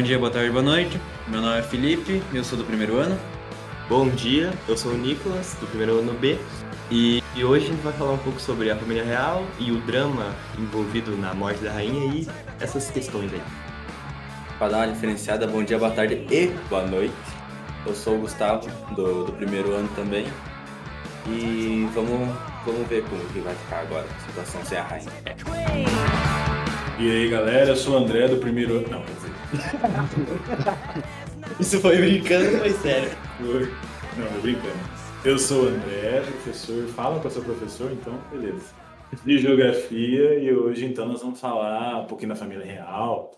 Bom dia, boa tarde, boa noite. Meu nome é Felipe, eu sou do primeiro ano. Bom dia, eu sou o Nicolas, do primeiro ano B. E, e hoje a gente vai falar um pouco sobre a família real e o drama envolvido na morte da rainha e essas questões aí. Para dar uma diferenciada, bom dia, boa tarde e boa noite. Eu sou o Gustavo, do, do primeiro ano também. E vamos, vamos ver como que vai ficar agora a situação sem a rainha. E aí galera, eu sou o André do primeiro ano. Não, quer dizer. Isso foi brincando, foi sério. Não, tô brincando. Eu sou o André, professor. Fala com o seu professor, então, beleza. De geografia, e hoje então nós vamos falar um pouquinho da família real.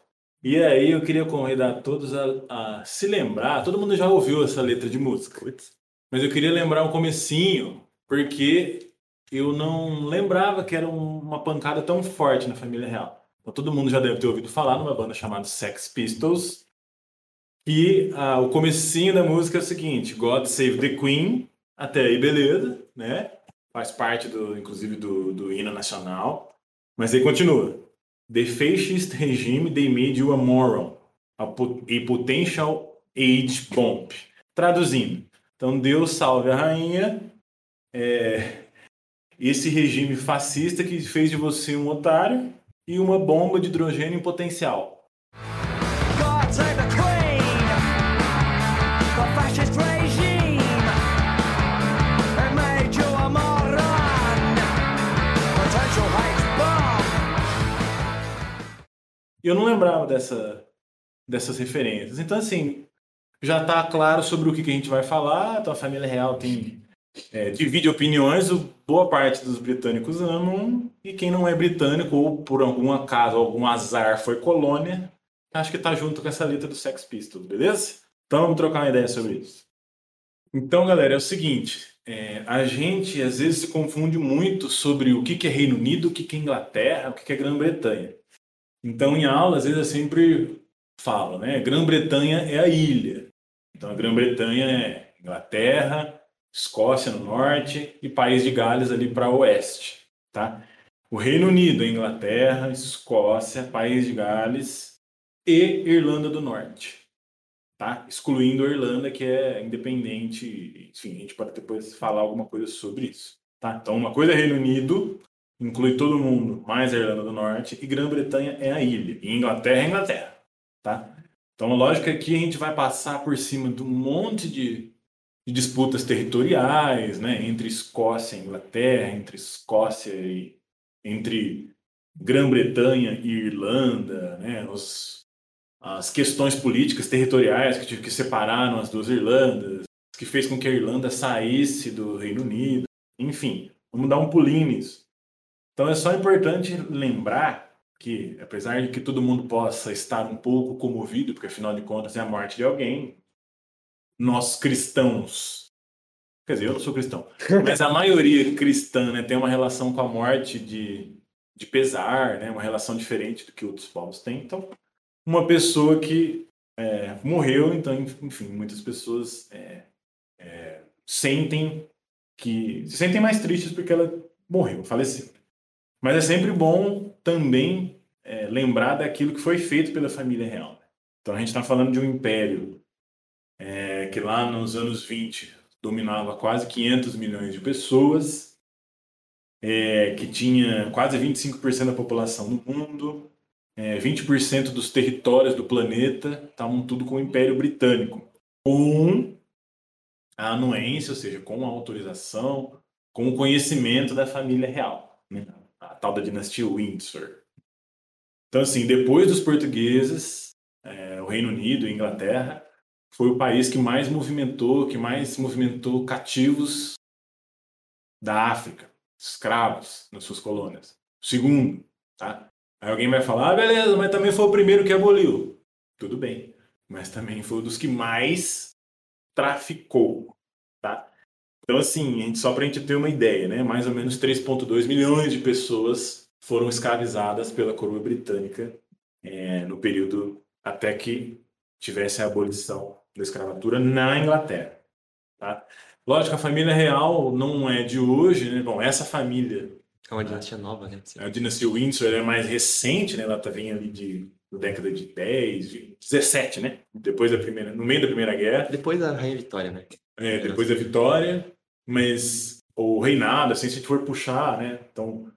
E aí eu queria convidar todos a, a se lembrar, todo mundo já ouviu essa letra de música. Mas eu queria lembrar um comecinho, porque eu não lembrava que era um- uma pancada tão forte na família real. Então, todo mundo já deve ter ouvido falar numa banda chamada Sex Pistols. E ah, o comecinho da música é o seguinte: God Save the Queen. Até aí, beleza, né? Faz parte, do, inclusive, do, do hino nacional. Mas aí continua. The fascist regime they made you a moron, a, a potential age bomb. Traduzindo, então Deus salve a rainha. É, esse regime fascista que fez de você um otário e uma bomba de hidrogênio em potencial. Eu não lembrava dessa, dessas referências. Então, assim, já está claro sobre o que, que a gente vai falar. Então, a família real tem é, divide opiniões. Boa parte dos britânicos amam. E quem não é britânico, ou por algum acaso, algum azar, foi colônia, acho que está junto com essa letra do Sex Pistols, beleza? Então, vamos trocar uma ideia sobre isso. Então, galera, é o seguinte. é, a gente, às vezes, se confunde muito sobre o que, que é Reino Unido, o que, que é Inglaterra, o que, que é Grã-Bretanha. Então, em aula, às vezes eu sempre falo, né? Grã-Bretanha é a ilha. Então, a Grã-Bretanha é Inglaterra, Escócia no norte e País de Gales ali para oeste, tá? O Reino Unido Inglaterra, Escócia, País de Gales e Irlanda do Norte, tá? Excluindo a Irlanda, que é independente. Enfim, a gente pode depois falar alguma coisa sobre isso, tá? Então, uma coisa é Reino Unido, inclui todo mundo, mais a Irlanda do Norte, e Grã-Bretanha é a ilha, e Inglaterra é Inglaterra, tá? Então, a lógica é que a gente vai passar por cima de um monte de, de disputas territoriais, né, entre Escócia e Inglaterra, entre Escócia e entre Grã-Bretanha e Irlanda, né, os, as questões políticas territoriais que que separaram as duas Irlandas, que fez com que a Irlanda saísse do Reino Unido, enfim, vamos dar um pulinho nisso. Então é só importante lembrar que, apesar de que todo mundo possa estar um pouco comovido, porque afinal de contas é a morte de alguém, nós cristãos, quer dizer, eu não sou cristão, mas a maioria cristã né, tem uma relação com a morte de, de pesar, né, uma relação diferente do que outros povos têm. Então, uma pessoa que é, morreu, então, enfim, muitas pessoas é, é, sentem que se sentem mais tristes porque ela morreu, faleceu. Mas é sempre bom também é, lembrar daquilo que foi feito pela família real. Então a gente está falando de um império é, que lá nos anos 20 dominava quase 500 milhões de pessoas, é, que tinha quase 25% da população do mundo, é, 20% dos territórios do planeta estavam tudo com o Império Britânico, com a anuência, ou seja, com a autorização, com o conhecimento da família real, né? a tal da dinastia Windsor. Então, assim, depois dos portugueses, é, o Reino Unido e Inglaterra foi o país que mais movimentou, que mais movimentou cativos da África, escravos nas suas colônias. Segundo, tá? Aí alguém vai falar, ah, beleza, mas também foi o primeiro que aboliu. Tudo bem, mas também foi um dos que mais traficou, tá? Então, assim, a gente, só para a gente ter uma ideia, né? Mais ou menos 3,2 milhões de pessoas foram escravizadas pela coroa britânica é, no período até que tivesse a abolição da escravatura na Inglaterra. Tá? Lógico, a família real não é de hoje, né? Bom, essa família, É uma dinastia nova, né? a dinastia Windsor, é mais recente, né? Ela tá vem ali de da década de 10, de 17, né? Depois da primeira, no meio da Primeira Guerra, Depois da Rainha Vitória, né? é, depois da vitória, mas o reinado, assim, se a gente for puxar, né? Então,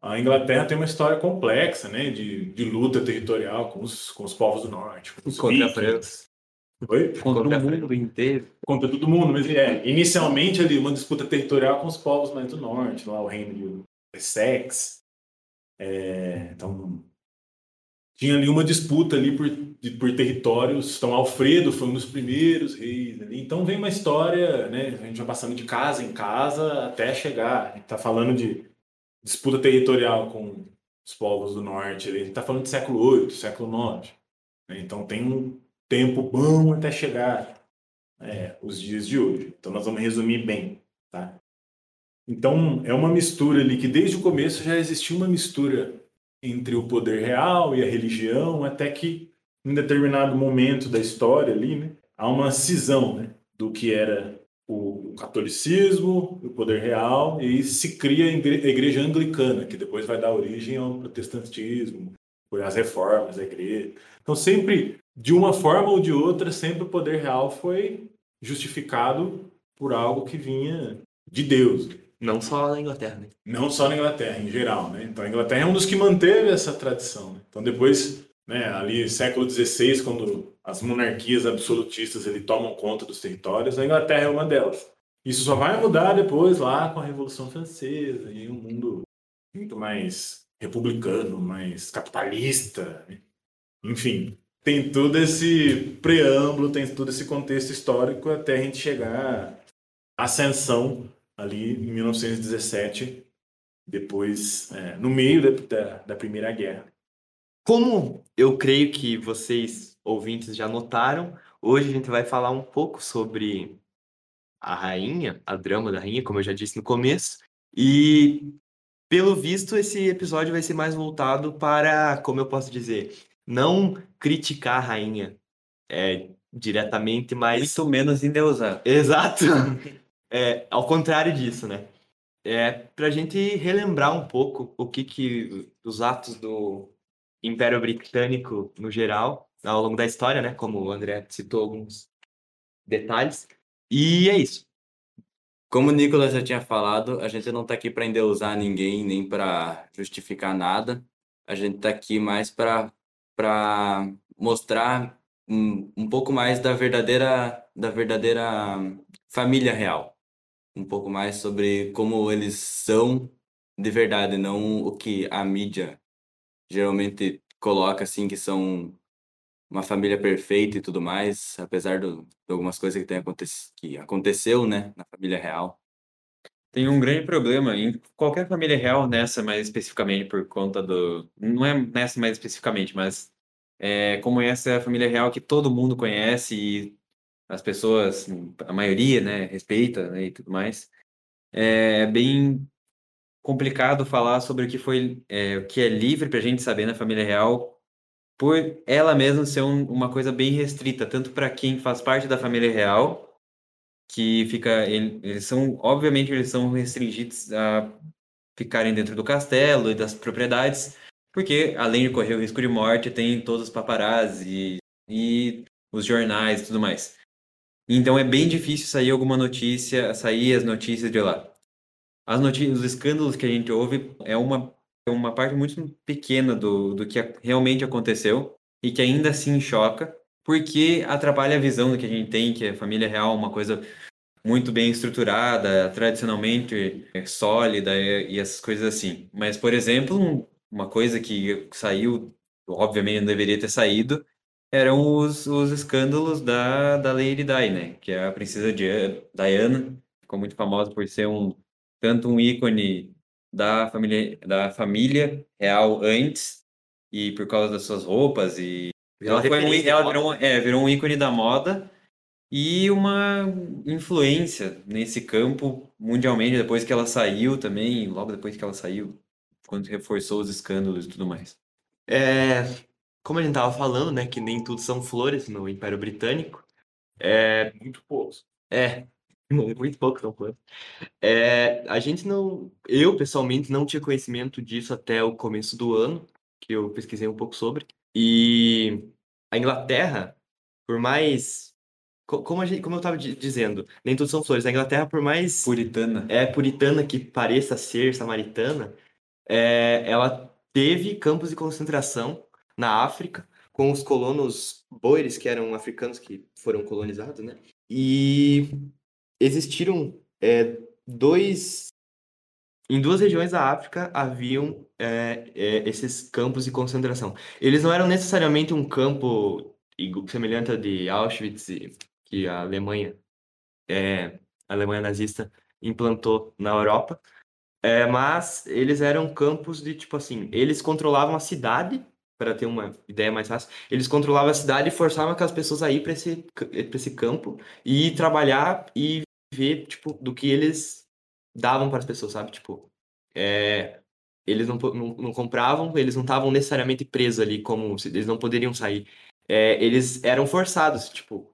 a Inglaterra tem uma história complexa, né? De, de luta territorial com os, com os povos do norte. Com os Contra vikings. França. Oi? Contra, Contra o mundo inteiro. Contra todo mundo, mas é, inicialmente ali uma disputa territorial com os povos mais do norte, lá o reino de Essex. É, então, tinha ali uma disputa ali por, por territórios. Então, Alfredo foi um dos primeiros reis ali. Então, vem uma história, né? A gente vai passando de casa em casa até chegar. A gente tá falando de disputa territorial com os povos do norte. A gente tá falando de século VIII, século IX. né? Então, tem um tempo bom até chegar é, os dias de hoje. Então, nós vamos resumir bem, tá? Então, é uma mistura ali que desde o começo já existia uma mistura entre o poder real e a religião, até que em determinado momento da história ali, né, há uma cisão, né, do que era o catolicismo, o poder real, e se cria a igre- a igreja anglicana, que depois vai dar origem ao protestantismo, foi as reformas da igreja. Então, sempre, de uma forma ou de outra, sempre o poder real foi justificado por algo que vinha de Deus, Não só na Inglaterra, né? não só na Inglaterra, em geral, né? Então a Inglaterra é um dos que manteve essa tradição. Né? Então depois, né, ali século XVI, quando as monarquias absolutistas ele tomam conta dos territórios, a Inglaterra é uma delas. Isso só vai mudar depois lá com a Revolução Francesa e um mundo muito mais republicano, mais capitalista, né? enfim. Tem todo esse preâmbulo, tem todo esse contexto histórico até a gente chegar à ascensão ali em 1917, depois, é, no meio da, da, Primeira Guerra. Como eu creio que vocês, ouvintes, já notaram, hoje a gente vai falar um pouco sobre a rainha, a drama da rainha, como eu já disse no começo. E, pelo visto, esse episódio vai ser mais voltado para, como eu posso dizer, não criticar a rainha é, diretamente, mas Muito menos endeusar. Exato. É, ao contrário disso, né? É para a gente relembrar um pouco o que que os atos do Império Britânico no geral, ao longo da história, né? Como o André citou alguns detalhes. E é isso. Como o Nicolas já tinha falado, a gente não tá aqui para endeusar ninguém, nem para justificar nada. A gente tá aqui mais para para mostrar um, um pouco mais da verdadeira da verdadeira família real. Um pouco mais sobre como eles são de verdade, não o que a mídia geralmente coloca assim que são uma família perfeita e tudo mais, apesar do, de algumas coisas que tem que aconteceu, né, na família real. Tem um grande problema em qualquer família real, nessa mais especificamente por conta do. Não é nessa mais especificamente, mas é, como essa é a família real que todo mundo conhece e as pessoas, a maioria, né, respeita né, e tudo mais, é bem complicado falar sobre o que foi, é, o que é livre para a gente saber na família real, por ela mesma ser um- uma coisa bem restrita, tanto para quem faz parte da família real que fica ele- eles são obviamente eles são restringidos a ficarem dentro do castelo e das propriedades porque além de correr o risco de morte tem todos os paparazzi e os jornais e tudo mais então é bem difícil sair alguma notícia sair as notícias de lá as notícias os escândalos que a gente ouve é uma é uma parte muito pequena do, do que realmente aconteceu e que ainda assim choca porque atrapalha a visão do que a gente tem, que a família real é uma coisa muito bem estruturada, tradicionalmente é, sólida e, essas coisas assim. Mas, por exemplo, uma coisa que saiu, obviamente não deveria ter saído, eram os, os escândalos da, da Lady Di, né? Que é a princesa Dia- Diana, ficou muito famosa por ser um tanto um ícone da família, da família real antes e por causa das suas roupas e ela, foi um, ela virou, um- é, virou um ícone da moda e uma influência nesse campo mundialmente depois que ela saiu também, logo depois que ela saiu, quando reforçou os escândalos e tudo mais. É, como a gente tava falando, né, que nem tudo são flores no Império Britânico. É, Muito poucos. é, muito pouco são flores. É, a gente não, eu pessoalmente não tinha conhecimento disso até o começo do ano, que eu pesquisei um pouco sobre. E a Inglaterra, por mais. co- Como, a gente, como eu estava dizendo, nem tudo são flores. A Inglaterra, por mais Puritana. é puritana que pareça ser samaritana, é, ela teve campos de concentração na África com os colonos boeres, que eram africanos que foram colonizados, né? E existiram é, dois... Em duas regiões da África haviam é, é, esses campos de concentração. Eles não eram necessariamente um campo semelhante ao de Auschwitz, que a Alemanha, é, a Alemanha nazista implantou na Europa, é, mas eles eram campos de tipo assim, eles controlavam a cidade, para ter uma ideia mais fácil, eles controlavam a cidade e forçavam aquelas pessoas a ir para esse, pra esse campo e trabalhar e ver tipo do que eles davam para as pessoas, sabe? Tipo, é, eles não, não, não compravam, eles não estavam necessariamente presos ali, como eles não poderiam sair. É, eles eram forçados, tipo,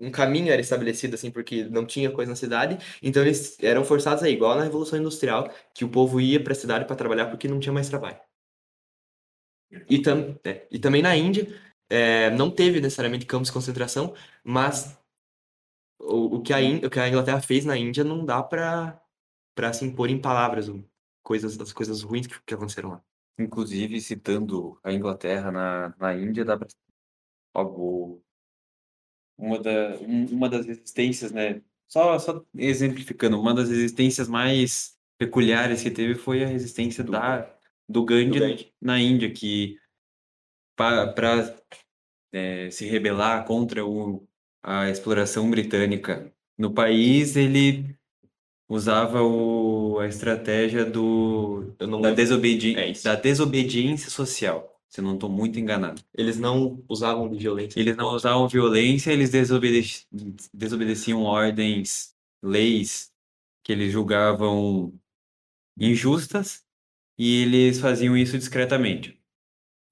um caminho era estabelecido assim porque não tinha coisa na cidade, então eles eram forçados a ir, igual na Revolução Industrial, que o povo ia para a cidade para trabalhar porque não tinha mais trabalho. E, tam, é, e também na Índia, é, não teve necessariamente campos de concentração, mas o, o, que a o que a Inglaterra fez na Índia não dá para para assim pôr em palavras coisas as coisas ruins que, que aconteceram lá. Inclusive, citando a Inglaterra na, na Índia, dá pra... Óbvio, uma, da, um- uma das resistências, né? Só, só exemplificando, uma das resistências mais peculiares que teve foi a resistência da, do Gandhi, Gandhi. na Índia, que para se rebelar contra o, a exploração britânica. No país, ele usava o, a estratégia do, da, desobedi É da desobediência social, se não estou muito enganado. Eles não usavam de violência. Eles não usavam violência, eles desobedeci- desobedeciam ordens, leis que eles julgavam injustas e eles faziam isso discretamente.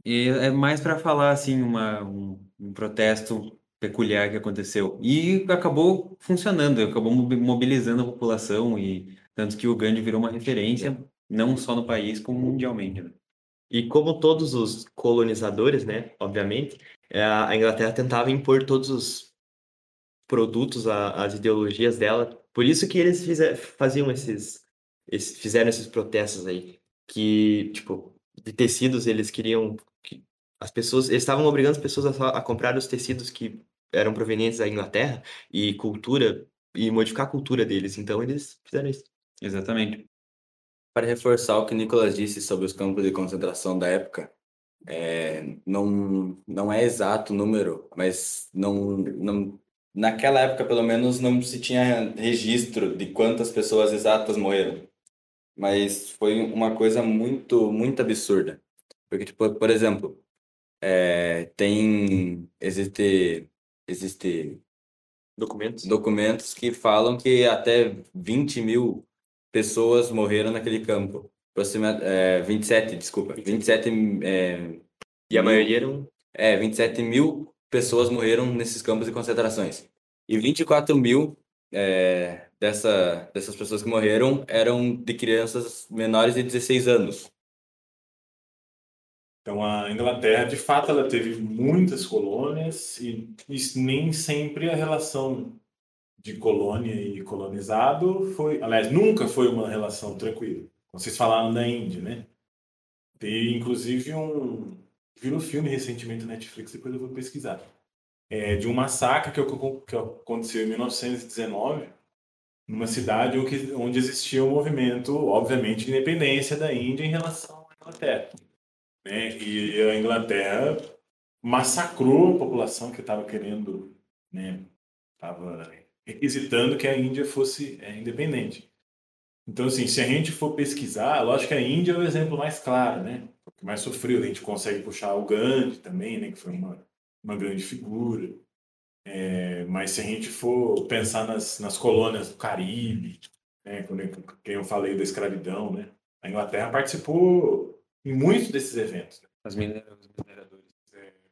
E é mais para falar assim uma, um, um protesto peculiar que aconteceu e acabou funcionando, acabou mobi- mobilizando a população e tanto que o Gandhi virou uma referência não só no país como mundialmente. né? E como todos os colonizadores, né, obviamente, é, a Inglaterra tentava impor todos os produtos, as ideologias dela. Por isso que eles faziam esses, fizeram esses protestos aí, que tipo de tecidos eles queriam que as pessoas, eles estavam obrigando as pessoas a, a comprar os tecidos que eram provenientes da Inglaterra e cultura e modificar a cultura deles. Então eles fizeram isso. Exatamente. Para reforçar o que o Nicolas disse sobre os campos de concentração da época, é, não, não é exato o número, mas não, não, naquela época, pelo menos, não se tinha registro de quantas pessoas exatas morreram. Mas foi uma coisa muito, muito absurda. Porque, tipo, por exemplo, é, tem, existe, existe Documentos. documentos que falam que até 20 mil pessoas morreram naquele campo. Aproxima, é, 27, desculpa. 27, é, E a maioria eram é, 27 mil pessoas morreram nesses campos de concentrações. E 24 mil é, dessa, dessas pessoas que morreram eram de crianças menores de 16 anos. Então a Inglaterra, de fato, ela teve muitas colônias e, e nem sempre a relação de colônia e colonizado foi, aliás, nunca foi uma relação tranquila. Vocês falaram da Índia, né? Tem inclusive um virou filme recentemente na Netflix, depois eu vou pesquisar. É, de um massacre que, que aconteceu em 1919 numa cidade onde, existia um movimento, obviamente, de independência da Índia em relação à Inglaterra né? E a Inglaterra massacrou a população que estava querendo, né? Requisitando que a Índia fosse é, independente. Então, assim, se a gente for pesquisar, lógico que a Índia é o exemplo mais claro, né? O que mais sofreu. A gente consegue puxar o Gandhi também, né? Que foi uma, uma grande figura. É, mas se a gente for pensar nas, nas colônias do Caribe, né? Quando eu, quem eu falei da escravidão, né? A Inglaterra participou em muitos desses eventos. né? As minera- os mineradores.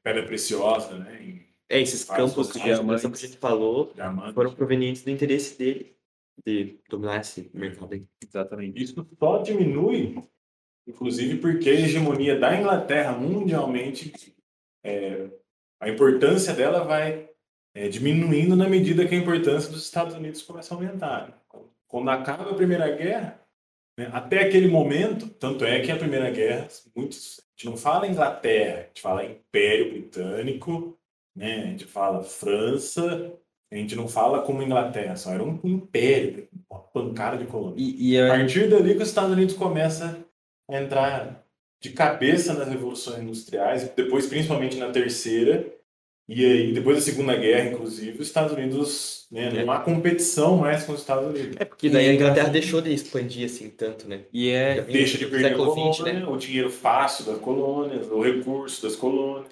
Pedra preciosa, né? Em É, esses campos de concentração que a gente falou diamante. foram provenientes do interesse dele de dominar esse mercado aí. Exatamente. Isso só diminui inclusive porque a hegemonia da Inglaterra mundialmente, é, a importância dela vai é, diminuindo na medida que a importância dos Estados Unidos começa a aumentar. Quando acaba a Primeira Guerra, né, até aquele momento, tanto é que a Primeira Guerra, muitos, a gente não fala Inglaterra, a gente fala Império Britânico, né, a gente fala França, a gente não fala como Inglaterra, só era um império, uma pancada de colônia. E, e A a- partir dali que os Estados Unidos começa a entrar de cabeça nas revoluções industriais, depois principalmente na terceira, e aí depois da Segunda Guerra, inclusive, os Estados Unidos, né, não há competição mais com os Estados Unidos. É porque daí a Inglaterra deixou de expandir assim tanto, né? e é, Deixa de perder a colônia, né? o dinheiro fácil das colônias, o recurso das colônias.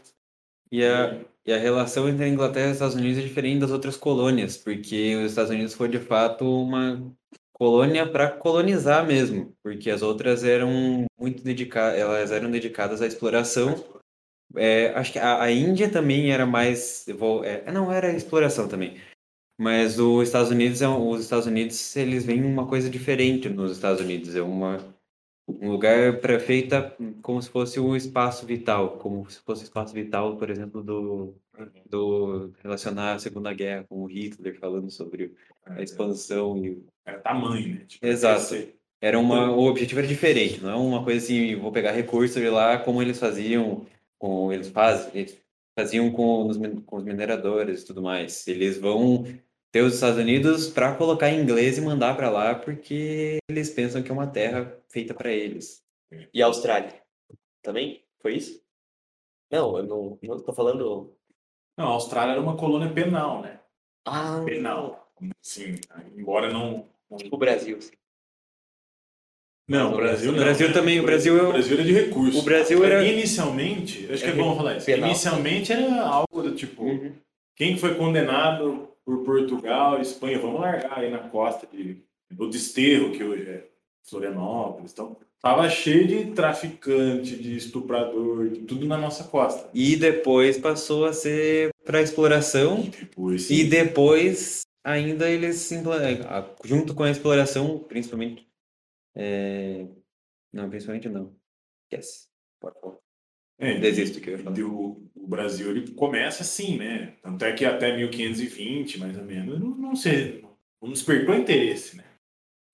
e a, e a relação entre a Inglaterra e os Estados Unidos é diferente das outras colônias, porque os Estados Unidos foi de fato uma colônia para colonizar mesmo, porque as outras eram muito dedicadas, elas eram dedicadas à exploração. É, acho que a, a Índia também era mais, vou- é, não era exploração também, mas os Estados Unidos é os Estados Unidos eles veem uma coisa diferente nos Estados Unidos, é uma um lugar para feita como se fosse o espaço vital, como se fosse espaço vital, por exemplo, do do relacionar a Segunda Guerra com o Hitler falando sobre a expansão e Era tamanho, né? Tipo, Exato. era uma o objetivo era diferente, não é uma coisa assim, vou pegar recursos de lá como eles faziam com eles fazem, eles faziam com os, com os mineradores e tudo mais. Eles vão ter os Estados Unidos para colocar em inglês e mandar para lá porque eles pensam que é uma terra feita para eles. E a Austrália? Também? Foi isso? Não, eu não, não tô falando. Não, a Austrália era uma colônia penal, né? Ah, Penal. Sim, embora não. Tipo o Brasil. assim. Não, o Brasil não. O Brasil também, o Brasil é o o- Brasil era de recurso. o Brasil era- Inicialmente, acho que é É bom falar isso. penal. Inicialmente era algo do tipo. Uhum. Quem foi condenado por Portugal e Espanha, vamos largar aí na costa de, do Desterro, que hoje é Florianópolis. Então, tava cheio de traficante, de estuprador, de tudo na nossa costa. E depois passou a ser para exploração E depois, E depois, ainda eles, a- junto com a exploração, principalmente. é, Não, principalmente não. Yes. Pode falar. É, Desisto que eu ia falar. o, o Brasil ele começa assim, né? Tanto é que até 1520, mais ou menos, não, não, se, não despertou interesse, né?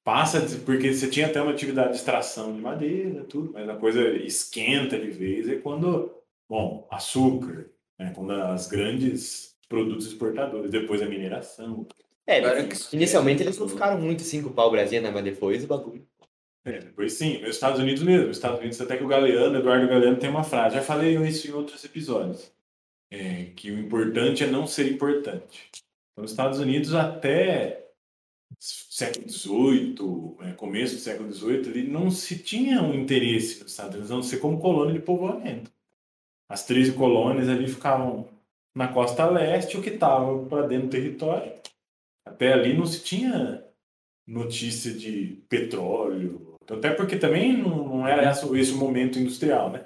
Passa, de- porque você tinha até uma atividade de extração de madeira, tudo, mas a coisa esquenta de vez é quando, bom, açúcar, né? quando as grandes produtos exportadores, depois a mineração. É, inicialmente eles não ficaram muito assim com o pau Brasil, né? Mas depois o bagulho. É, depois sim, nos Estados Unidos mesmo. Nos Estados Unidos, até que o Galeano, Eduardo Galeano, tem uma frase. Já falei isso em outros episódios. É, que o importante é não ser importante. Então, nos Estados Unidos, até século XVIII, é, começo do século XVIII, ele não se tinha um interesse nos Estados Unidos, não ser como colônia de povoamento. As 13 colônias ali ficavam na costa leste, o que estava para dentro do território. Até ali não se tinha notícia de petróleo. Até porque também não, era esse, o momento industrial, né?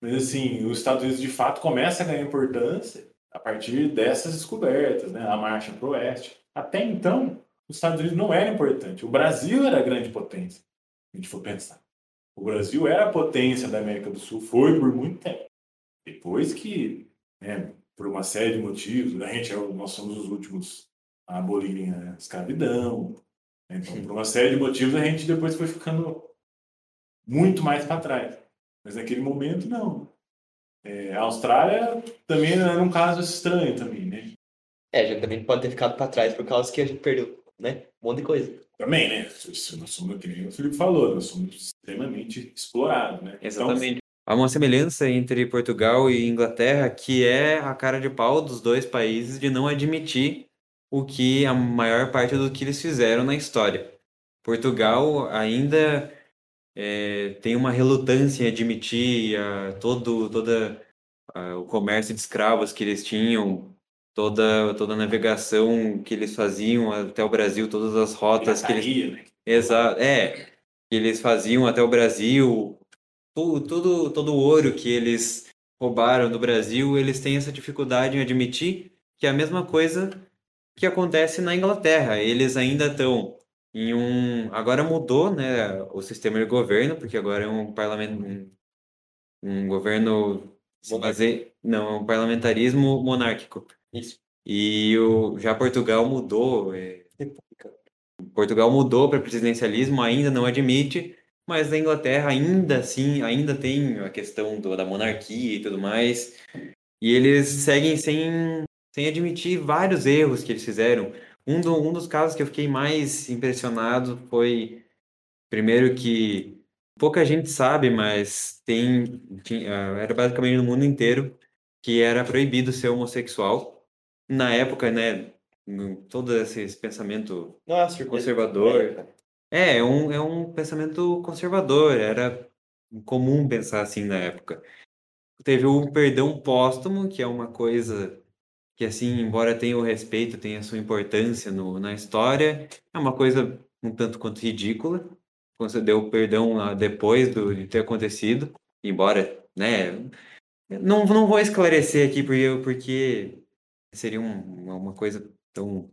Mas assim, os Estados Unidos de fato começa a ganhar importância a partir dessas descobertas, né? A marcha para o oeste. Até então, os Estados Unidos não era importante. O Brasil era a grande potência, se a gente for pensar. O Brasil era a potência da América do Sul, foi por muito tempo. Depois que, né, por uma série de motivos, a gente, é nós somos os últimos a abolirem a escravidão, né? Então, por uma série de motivos, a gente depois foi ficando muito mais para trás. Mas naquele momento, não. É, a Austrália também era um caso estranho também, né? É, a gente também pode ter ficado pra trás por causa que a gente perdeu, né? Um monte de coisa. Também, né? Isso, Nós somos, que nem o Felipe falou, nós somos extremamente explorados, né? Então, Exatamente. Há uma semelhança entre Portugal e Inglaterra, que é a cara de pau dos dois países de não admitir o que a maior parte do que eles fizeram na história. Portugal ainda eh, tem uma relutância em admitir a, todo toda a- o comércio de escravos que eles tinham, toda toda a navegação que eles faziam até o Brasil, todas as rotas que eles pirataria, né? Exato, é, que eles faziam até o Brasil, tudo, tudo, todo o ouro que eles roubaram do Brasil, eles têm essa dificuldade em admitir que é a mesma coisa que acontece na Inglaterra. Eles ainda estão em um. Agora mudou, né, o sistema de governo, porque agora é um parlamento, um, um governo se baseia, não, é um parlamentarismo monárquico. Isso. E o, já Portugal mudou. é, Portugal mudou para presidencialismo, ainda não admite, mas na Inglaterra ainda assim, ainda tem a questão do- da monarquia e tudo mais. E eles seguem sem, sem admitir vários erros que eles fizeram. Um, do- um dos casos que eu fiquei mais impressionado foi, primeiro que pouca gente sabe, mas tem, tinha, era basicamente no mundo inteiro que era proibido ser homossexual. Na época, né, todo esse, esse pensamento Nossa, conservador. É, é um, é um pensamento conservador, era comum pensar assim na época. Teve o perdão póstumo, que é uma coisa que, assim, embora tenha o respeito, tenha a sua importância no, na história, é uma coisa um tanto quanto ridícula. Concedeu perdão depois do, de ter acontecido, embora, né, não, não vou esclarecer aqui porque, porque seria um- uma coisa tão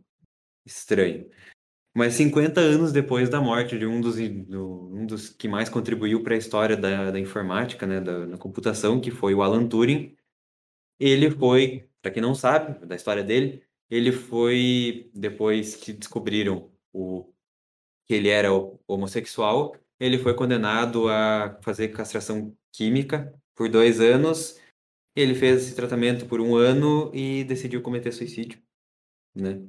estranha. Mas 50 anos depois da morte de um dos, do- um dos que mais contribuiu para a história da, da informática, né, da, da computação, que foi o Alan Turing, ele foi, para quem não sabe da história dele, ele foi, depois que descobriram o, que ele era ho- homossexual, ele foi condenado a fazer castração química por dois anos. Ele fez esse tratamento por um ano e decidiu cometer suicídio, né?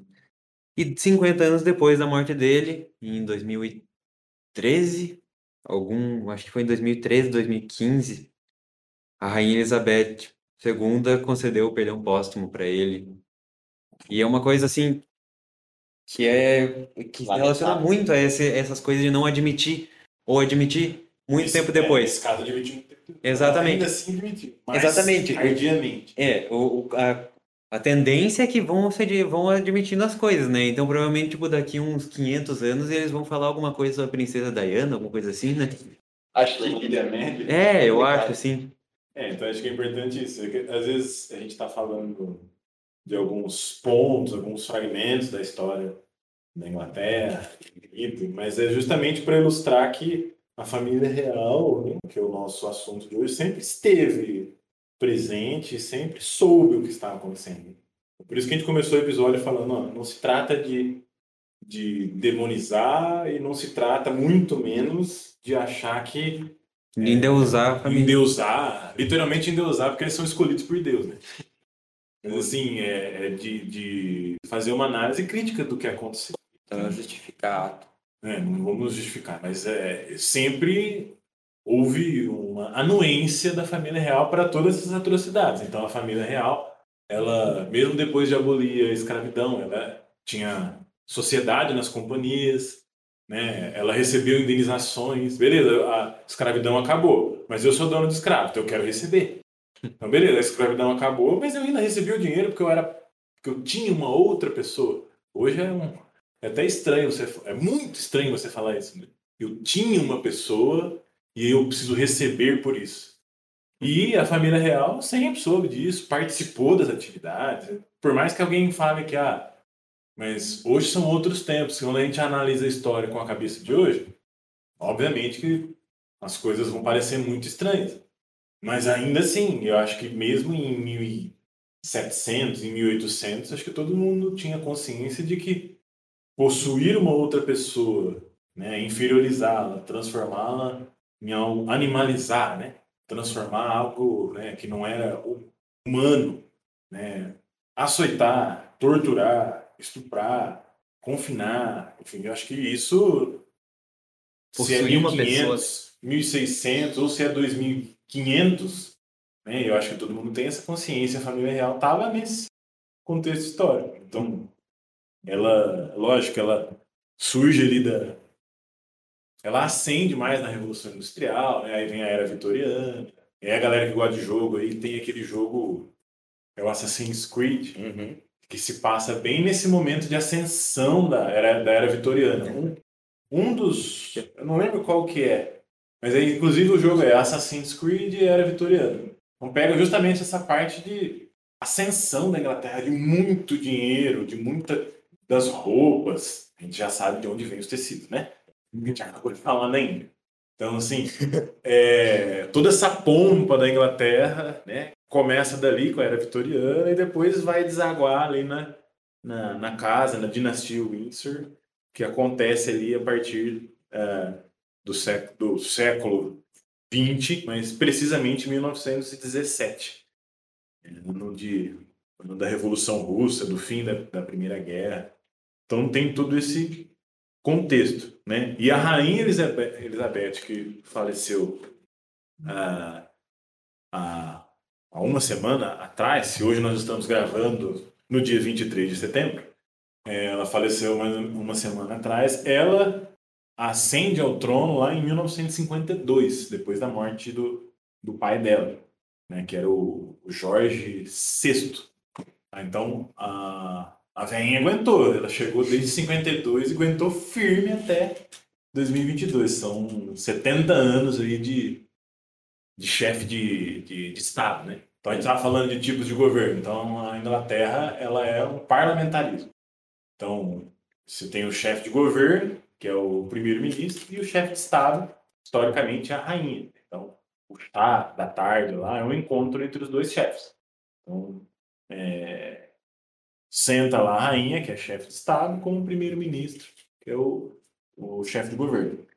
E 50 anos depois da morte dele, em 2013, algum, acho que foi em 2013, 2015, a Rainha Elizabeth II concedeu o perdão póstumo para ele. E é uma coisa assim que é que relaciona muito a esse- essas coisas de não admitir ou admitir muito Esse- tempo é, depois. Nesse caso, admitiu muito tempo depois. Exatamente. Ainda assim admitiu. Mas Exatamente. Tardiamente. É, o, a, a tendência é que vão, se vão admitindo as coisas, né? Então, provavelmente, tipo, daqui uns 500 anos, eles vão falar alguma coisa sobre a princesa Diana, alguma coisa assim, né? Acho que média. É, eu acho, assim. É, então acho que é importante isso. é às vezes a gente está falando de alguns pontos, alguns fragmentos da história da Inglaterra, mas é justamente para ilustrar que a família real, né, que é o nosso assunto de hoje, sempre esteve presente, sempre soube o que estava acontecendo. Por isso que a gente começou o episódio falando, ó, não se trata de, de demonizar e não se trata muito menos de achar que Endeusar a família. endeusar, literalmente endeusar, porque eles são escolhidos por Deus, né? Mas assim, é, é de, de fazer uma análise crítica do que aconteceu. Então, justificar ato. né? Não vamos justificar, mas é, sempre houve uma anuência da família real para todas essas atrocidades. Então a família real, ela, mesmo depois de abolir a escravidão, ela tinha sociedade nas companhias, né? Ela recebeu indenizações. Beleza, a escravidão acabou, mas eu sou dono de escravo, então eu quero receber. Então, beleza, a escravidão acabou, mas eu ainda recebi o dinheiro porque eu era porque eu tinha uma outra pessoa. Hoje é, um, é até estranho você é muito estranho você falar isso. Né? Eu tinha uma pessoa e eu preciso receber por isso. E a família real sempre soube disso, participou das atividades. Por mais que alguém fale que ah, mas hoje são outros tempos. Quando a gente analisa a história com a cabeça de hoje, obviamente que as coisas vão parecer muito estranhas. Mas ainda assim, eu acho que mesmo em 1700, em 1800, acho que todo mundo tinha consciência de que possuir uma outra pessoa, né, inferiorizá-la, transformá-la em algo, animalizar, né, transformar algo né, que não era hu- humano, né, açoitar, torturar, estuprar, confinar, enfim, eu acho que isso se é Possuir uma 1500, 1600 ou se é 2500, né, eu acho que todo mundo tem essa consciência, a família real estava nesse contexto histórico. Então, ela, lógico, ela surge ali da. Ela acende mais na Revolução Industrial, né? aí vem a Era Vitoriana. Aí a galera que gosta de jogo aí tem aquele jogo, é o Assassin's Creed, Uhum. Que se passa bem nesse momento de ascensão da Era, da era Vitoriana. Um, um dos. Eu não lembro qual que é, mas aí, inclusive o jogo é Assassin's Creed e Era Vitoriana. Então pega justamente essa parte de ascensão da Inglaterra, de muito dinheiro, de muita das roupas, a gente já sabe de onde vem os tecidos, né? A gente acabou de falar ainda. Então, assim, é, toda essa pompa da Inglaterra, né? Começa dali com a era vitoriana e depois vai desaguar ali na, na, na casa, na dinastia Windsor, que acontece ali a partir eh, do, século, do século 20, mas precisamente 1917, ano, de, ano da Revolução Russa, do fim da, da Primeira Guerra. Então tem todo esse contexto, né? E a rainha Elizabeth, Elizabeth que faleceu há, há uma semana atrás, se hoje nós estamos gravando no dia 23 de setembro, eh, ela faleceu mais uma semana atrás, ela ascende ao trono lá em 1952, depois da morte do, do pai dela, né, que era o, Jorge VI. Ah, Então, a, a velhinha aguentou, ela chegou desde 52 e aguentou firme até 2022. São 70 anos aí de, de chefe de, de, de Estado, né? Então, a gente estava falando de tipos de governo. Então, a Inglaterra, ela é um parlamentarismo. Então, você tem o chefe de governo, que é o primeiro-ministro, e o chefe de Estado, historicamente, é a rainha. Então, o chá da tarde lá é um encontro entre os dois chefes. Então, é, senta lá a rainha, que é chefe de Estado, com o primeiro-ministro, que é o, o chefe de governo.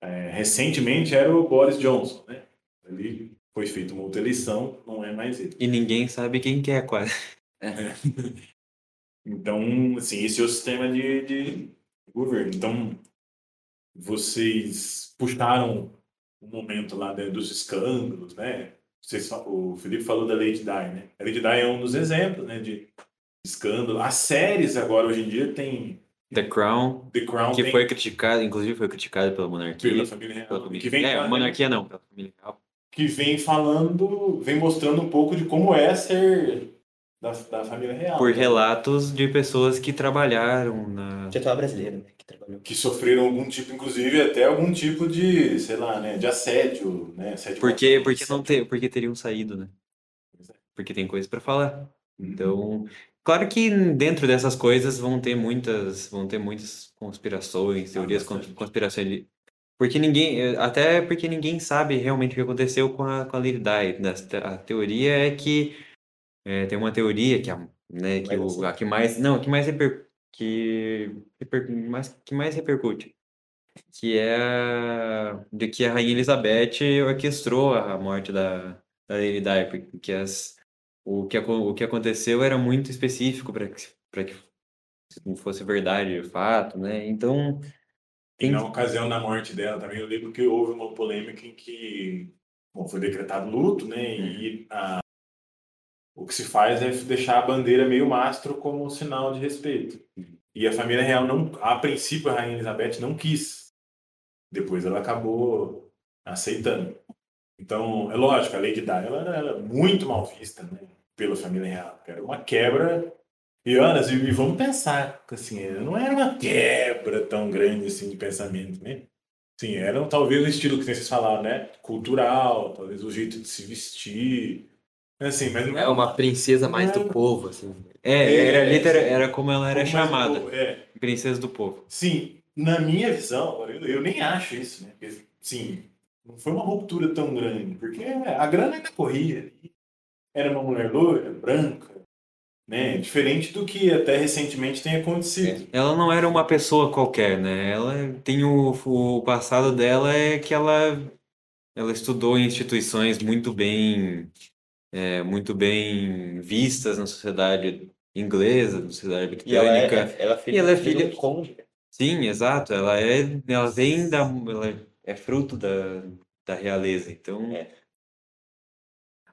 É, recentemente era o Boris Johnson, né? Ele foi feita uma outra eleição, não é mais ele. E ninguém sabe quem que é, quase. Então, assim, esse é o sistema de, de governo. Então, vocês puxaram o momento lá né, dos escândalos, né? Vocês, o Felipe falou da Lady Di, né? A Lady Di é um dos exemplos, né, de escândalo. As séries agora, hoje em dia, tem The Crown, The Crown, que tem foi criticado, inclusive foi criticado pela monarquia. pela família real. Pela família. Que vem, é, monarquia não, pela família real. Que vem falando, vem mostrando um pouco de como é ser da, da família real. Por relatos de pessoas que trabalharam na. Já tava brasileiro, né? Que trabalhou. que sofreram algum tipo, inclusive até algum tipo de, sei lá, né, de assédio, né, assédio Porque, porque, não assédio- te, porque teriam saído, né? Porque tem coisa pra falar. Uhum. Então, claro que dentro dessas coisas vão ter muitas, vão ter muitas conspirações, teorias con- bastante. conspirações. Porque ninguém, eh, até porque ninguém sabe realmente o que aconteceu com a, com a Lady Di. A teoria é que eh, tem uma teoria que a, né, que o, a que mais, não, que mais reper, que, reper, mais, que mais repercute, que é de que a Rainha Elizabeth orquestrou a morte da, da Lady Di, porque as, o que, o que aconteceu era muito específico para que, para que não fosse verdade o fato, né? Então, E na ocasião da morte dela também, eu lembro que houve uma polêmica em que bom, foi decretado luto, né, e a- o que se faz é deixar a bandeira meio mastro como um sinal de respeito. E a família real, não, a princípio, a Rainha Elizabeth não quis. Depois ela acabou aceitando. Então, é lógico, a Lady Di ela era muito mal vista né, pela família real. Era uma quebra. E, Ana, e, e vamos pensar, assim, não era uma quebra tão grande assim de pensamento, né? Sim, era talvez o estilo que vocês falaram, né? Cultural, talvez o jeito de se vestir. Assim, mas não É uma princesa mais do povo, assim. é, É, era, é, litera- sim. era como ela era Como chamada, pouco, É, princesa do povo. Sim, na minha visão, eu, eu nem acho isso, né? Porque, sim, não foi uma ruptura tão grande, porque a grana ainda corria. ali. Era uma mulher loira, branca, né? Diferente do que até recentemente tem acontecido. Ela não era uma pessoa qualquer, né? Ela tem o, o passado dela é que ela ela estudou em instituições muito bem é, muito bem vistas na sociedade inglesa, na sociedade E ela é, britânica. ela é filha, E ela é filha- um conde. Sim, exato. Ela é ela vem da ela é fruto da, da realeza. Então, É.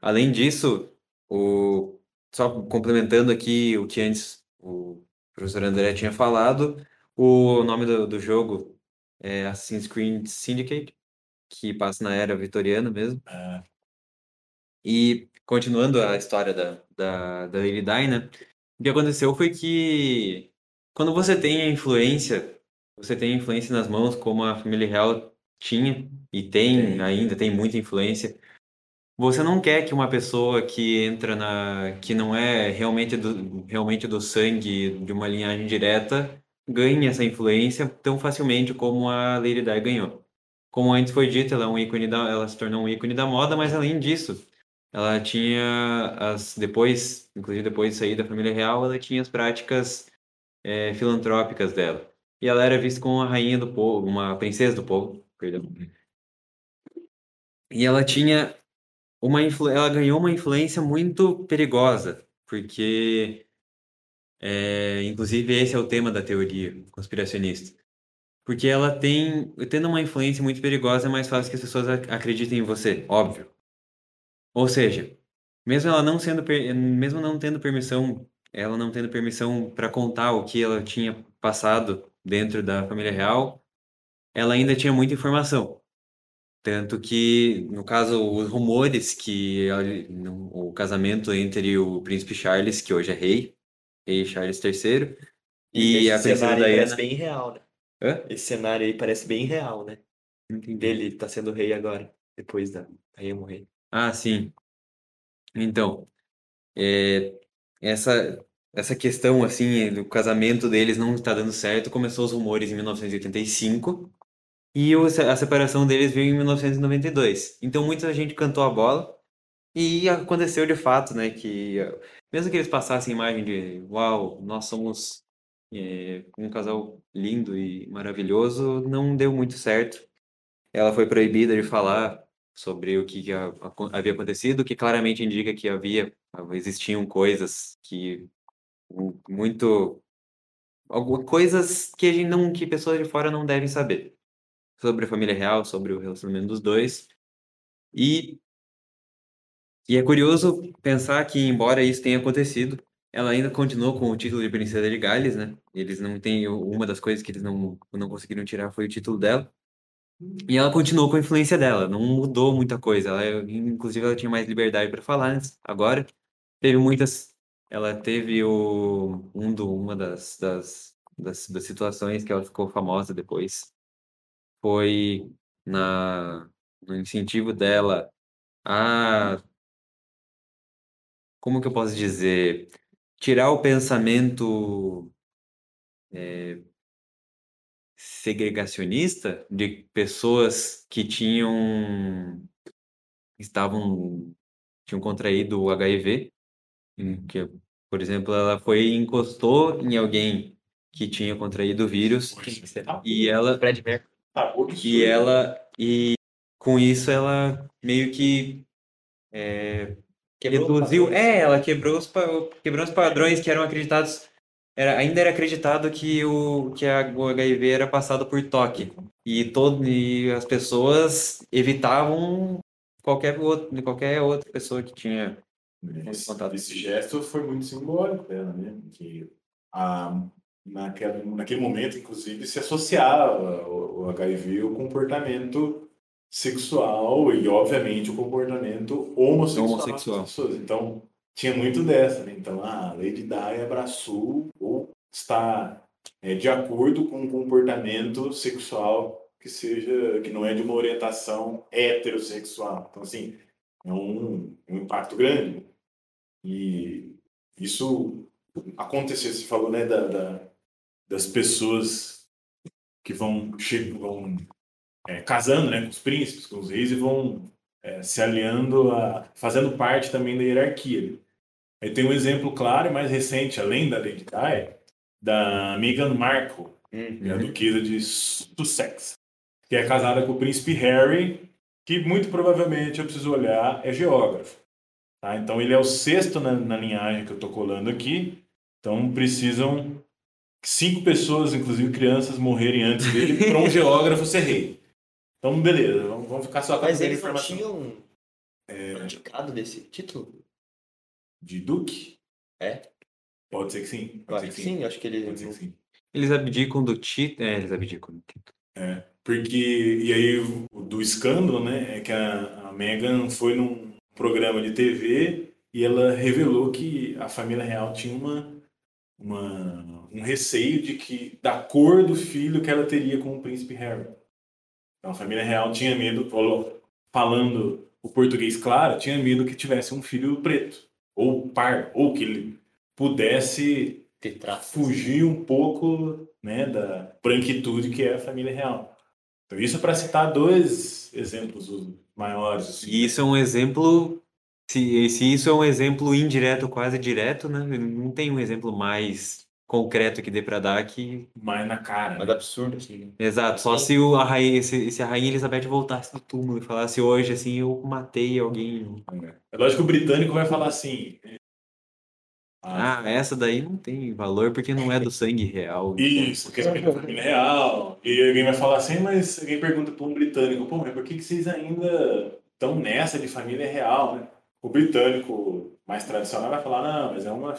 além disso, o só complementando aqui o que antes o professor André tinha falado, o nome do, do jogo é Assassin's Creed Syndicate, que passa na era vitoriana mesmo. Ah, E continuando a história da, da, da Lady Di, né? O que aconteceu foi que quando você tem a influência, você tem a influência nas mãos, como a família real tinha e tem Tem. ainda, tem muita influência. Você não quer que uma pessoa que entra na, que não é realmente do, realmente do sangue de uma linhagem direta, ganhe essa influência tão facilmente como a Lady Di ganhou. Como antes foi dito, ela é um ícone da, ela se tornou um ícone da moda, mas além disso, ela tinha as depois, inclusive depois de sair da família real, ela tinha as práticas eh, filantrópicas dela. E ela era vista como uma rainha do povo, uma princesa do povo, perdão. E ela tinha uma ela ganhou uma influência muito perigosa, porque é, inclusive esse é o tema da teoria conspiracionista. Porque ela tem, tendo uma influência muito perigosa, é mais fácil que as pessoas ac- acreditem em você, óbvio. Ou seja, mesmo ela não sendo, mesmo não tendo permissão, ela não tendo permissão para contar o que ela tinha passado dentro da família real, ela ainda tinha muita informação. Tanto que, no caso, os rumores que o casamento entre o príncipe Charles, que hoje é rei, rei Charles III, e Esse a princesa aí parece Diana. bem real, né? Hã? Esse cenário aí parece bem real, né? Entendi. Dele tá sendo rei agora, depois da rainha morrer. Ah, sim. Então, é, essa, essa questão, assim, do casamento deles não está dando certo, começou os rumores em 1985 e o- a separação deles veio em 1992. Então, muita gente cantou a bola e aconteceu de fato, né, que mesmo que eles passassem a imagem de, uau, nós somos é, um casal lindo e maravilhoso, não deu muito certo. Ela foi proibida de falar sobre o que, que a- a- havia acontecido, que claramente indica que havia existiam coisas que mu- muito coisas que a gente não que pessoas de fora não devem saber sobre a família real, sobre o relacionamento dos dois. E e é curioso pensar que embora isso tenha acontecido, ela ainda continuou com o título de princesa de Gales, né? Eles não têm uma das coisas que eles não não conseguiram tirar foi o título dela. E ela continuou com a influência dela, não mudou muita coisa. Ela, inclusive, ela tinha mais liberdade para falar. Agora, teve muitas. Ela teve o, um do, uma das, das, das, das situações que ela ficou famosa depois. Foi na, no incentivo dela a. Como que eu posso dizer? Tirar o pensamento eh, segregacionista de pessoas que tinham estavam tinham contraído o HIV, em que, por exemplo, ela foi e encostou em alguém que tinha contraído o vírus e ela Fred Mercury. E ela e com isso ela meio que é, reduziu, é, ela quebrou os, quebrou os padrões que eram acreditados, era, ainda era acreditado que o, que a, o HIV era passado por toque, e, todo, e as pessoas evitavam qualquer, outro, qualquer outra pessoa que tinha Esse, contato. esse gesto foi muito simbólico dela, né? Que a, naquela, naquele momento, inclusive, se associava o, o HIV ao comportamento sexual e, obviamente, o comportamento homossexual, Homossexual. das pessoas. Então, tinha muito dessa, né? Então, a Lady Di abraçou ou está é, de acordo com um comportamento sexual que seja que não é de uma orientação heterossexual. Então, assim, é um, um impacto grande. E isso aconteceu, você falou, né, da, da- das pessoas que vão, vão é, casando, né, com os príncipes, com os reis e vão é, se aliando, a, fazendo parte também da hierarquia. Aí tem um exemplo claro e mais recente, além da Lady Di, da Meghan Markle, que é a duquesa de Sussex, que é casada com o príncipe Harry, que muito provavelmente eu preciso olhar, é geógrafo. Tá? Então ele é o sexto na, na linhagem que eu estou colando aqui. Então precisam cinco pessoas, inclusive crianças, morrerem antes dele para um geógrafo ser rei. Então beleza, vamos, vamos ficar só com a Mas eles não tinham indicado desse título? De duque? É? Pode ser que sim. Pode acho ser que sim, eu acho que Pode eles ser que sim. Eles abdicam do título, é, eles abdicam do título. Porque, e aí, o- do escândalo, né, é que a, a Meghan foi num programa de TV e ela revelou que a família real tinha uma, uma, um receio de que, da cor do filho que ela teria com o príncipe Harry. Então, a família real tinha medo, falando o português claro, tinha medo que tivesse um filho preto, ou pardo, ou que ele pudesse fugir um pouco né, da branquitude que é a família real. Então, isso para citar dois exemplos os maiores. assim. E isso é um exemplo. Se, se isso é um exemplo indireto, quase direto, né? Não tem um exemplo mais concreto que dê pra dar que. mais na cara. Mas né? absurdo, assim. Exato. Só se, o, a rainha, se, se a rainha Elizabeth voltasse do túmulo e falasse hoje assim, eu matei alguém. É lógico que o britânico vai falar assim. Ah, essa daí não tem valor porque não é do sangue real. Isso, que é a família real. E alguém vai falar assim, mas alguém pergunta para um britânico, pô, mas por que, que vocês ainda estão nessa de família real, né? O britânico mais tradicional vai falar, não, mas é uma,